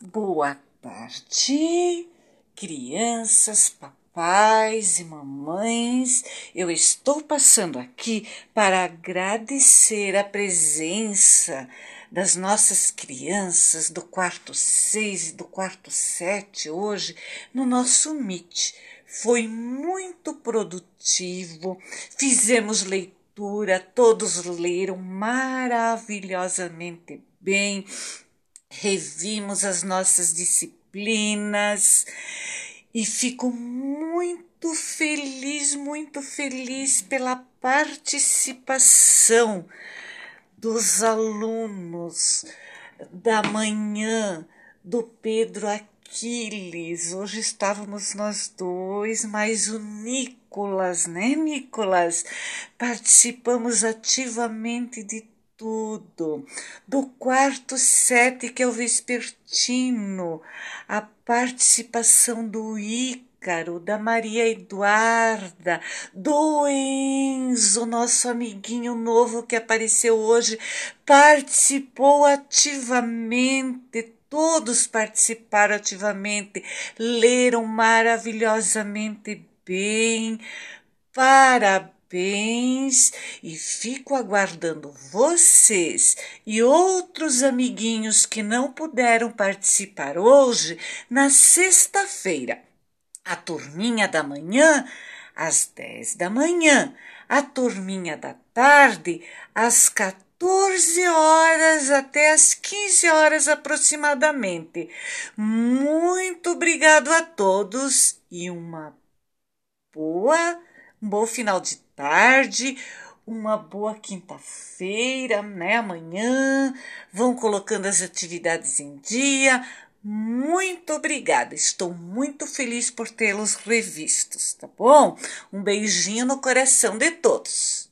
Boa tarde, crianças, papais e mamães. Eu estou passando aqui para agradecer a presença das nossas crianças do quarto 6 e do quarto 7 hoje no nosso Meet. Foi muito produtivo, fizemos leitura, todos leram maravilhosamente bem revimos as nossas disciplinas e fico muito feliz, muito feliz pela participação dos alunos da manhã do Pedro Aquiles. Hoje estávamos nós dois, mais o Nicolas, né, Nicolas? Participamos ativamente de tudo. Do quarto sete, que é o vespertino, a participação do Ícaro, da Maria Eduarda, do Enzo, nosso amiguinho novo que apareceu hoje, participou ativamente. Todos participaram ativamente, leram maravilhosamente bem. Parabéns! Parabéns e fico aguardando vocês e outros amiguinhos que não puderam participar hoje na sexta-feira. A turminha da manhã às 10 da manhã, a turminha da tarde às 14 horas até às 15 horas aproximadamente. Muito obrigado a todos e uma boa, um bom final de tarde, uma boa quinta-feira, né? Amanhã, vão colocando as atividades em dia. Muito obrigada, estou muito feliz por tê-los revistos, tá bom? Um beijinho no coração de todos.